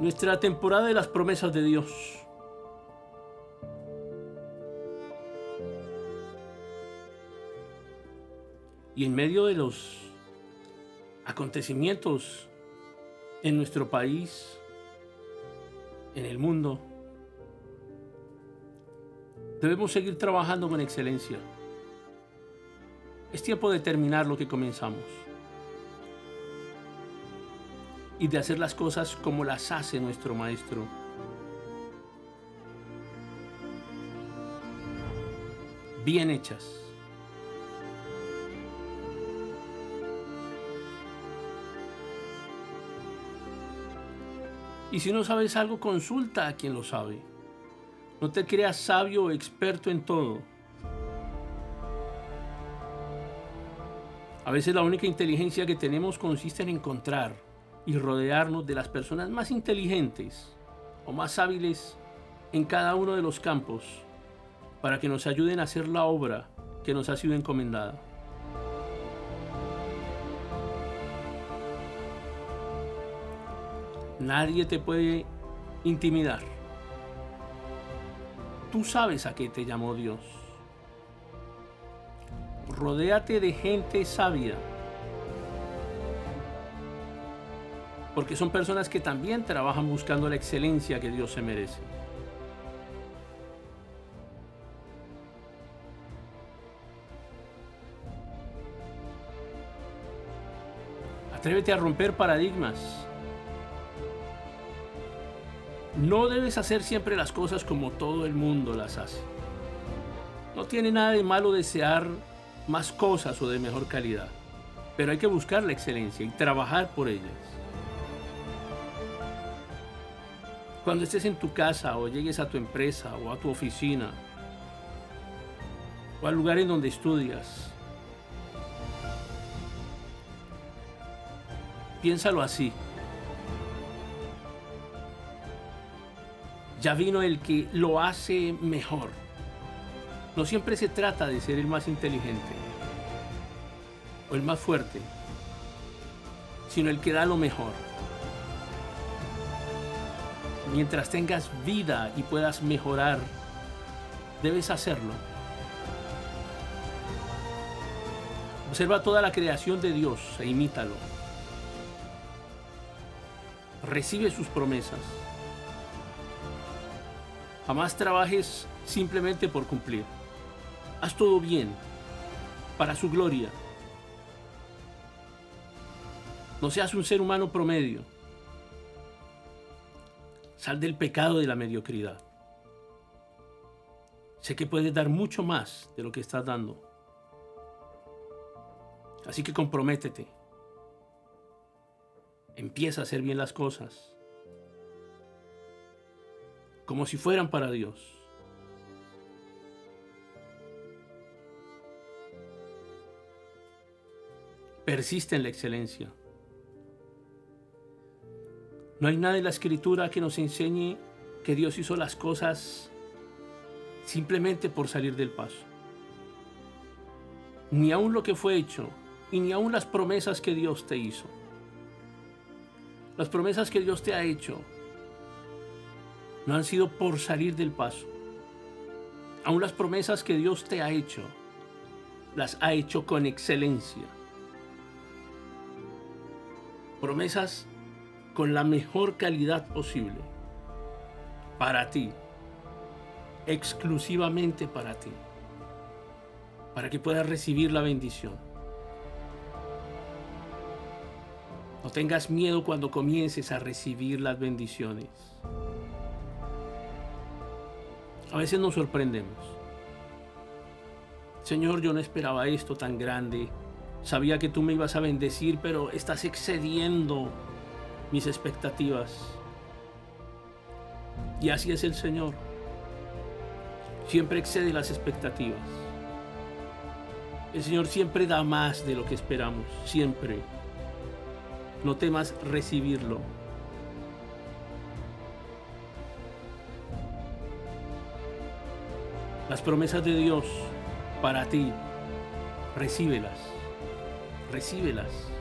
nuestra temporada de las promesas de Dios. Y en medio de los acontecimientos en nuestro país, en el mundo, debemos seguir trabajando con excelencia. Es tiempo de terminar lo que comenzamos y de hacer las cosas como las hace nuestro Maestro. Bien hechas. Y si no sabes algo, consulta a quien lo sabe. No te creas sabio o experto en todo. A veces la única inteligencia que tenemos consiste en encontrar y rodearnos de las personas más inteligentes o más hábiles en cada uno de los campos para que nos ayuden a hacer la obra que nos ha sido encomendada. Nadie te puede intimidar. Tú sabes a qué te llamó Dios. Rodéate de gente sabia. Porque son personas que también trabajan buscando la excelencia que Dios se merece. Atrévete a romper paradigmas. No debes hacer siempre las cosas como todo el mundo las hace. No tiene nada de malo desear más cosas o de mejor calidad, pero hay que buscar la excelencia y trabajar por ellas. Cuando estés en tu casa o llegues a tu empresa o a tu oficina o al lugar en donde estudias, piénsalo así. ya vino el que lo hace mejor. No siempre se trata de ser el más inteligente o el más fuerte, sino el que da lo mejor. Mientras tengas vida y puedas mejorar, debes hacerlo. Observa toda la creación de Dios e imítalo. Recibe sus promesas. Jamás trabajes simplemente por cumplir. Haz todo bien, para su gloria. No seas un ser humano promedio. Sal del pecado de la mediocridad. Sé que puedes dar mucho más de lo que estás dando. Así que comprométete. Empieza a hacer bien las cosas como si fueran para Dios. Persiste en la excelencia. No hay nada en la escritura que nos enseñe que Dios hizo las cosas simplemente por salir del paso. Ni aun lo que fue hecho, y ni aun las promesas que Dios te hizo. Las promesas que Dios te ha hecho no han sido por salir del paso. Aún las promesas que Dios te ha hecho, las ha hecho con excelencia. Promesas con la mejor calidad posible. Para ti. Exclusivamente para ti. Para que puedas recibir la bendición. No tengas miedo cuando comiences a recibir las bendiciones. A veces nos sorprendemos. Señor, yo no esperaba esto tan grande. Sabía que tú me ibas a bendecir, pero estás excediendo mis expectativas. Y así es el Señor. Siempre excede las expectativas. El Señor siempre da más de lo que esperamos. Siempre. No temas recibirlo. Las promesas de Dios para ti, recíbelas, recíbelas.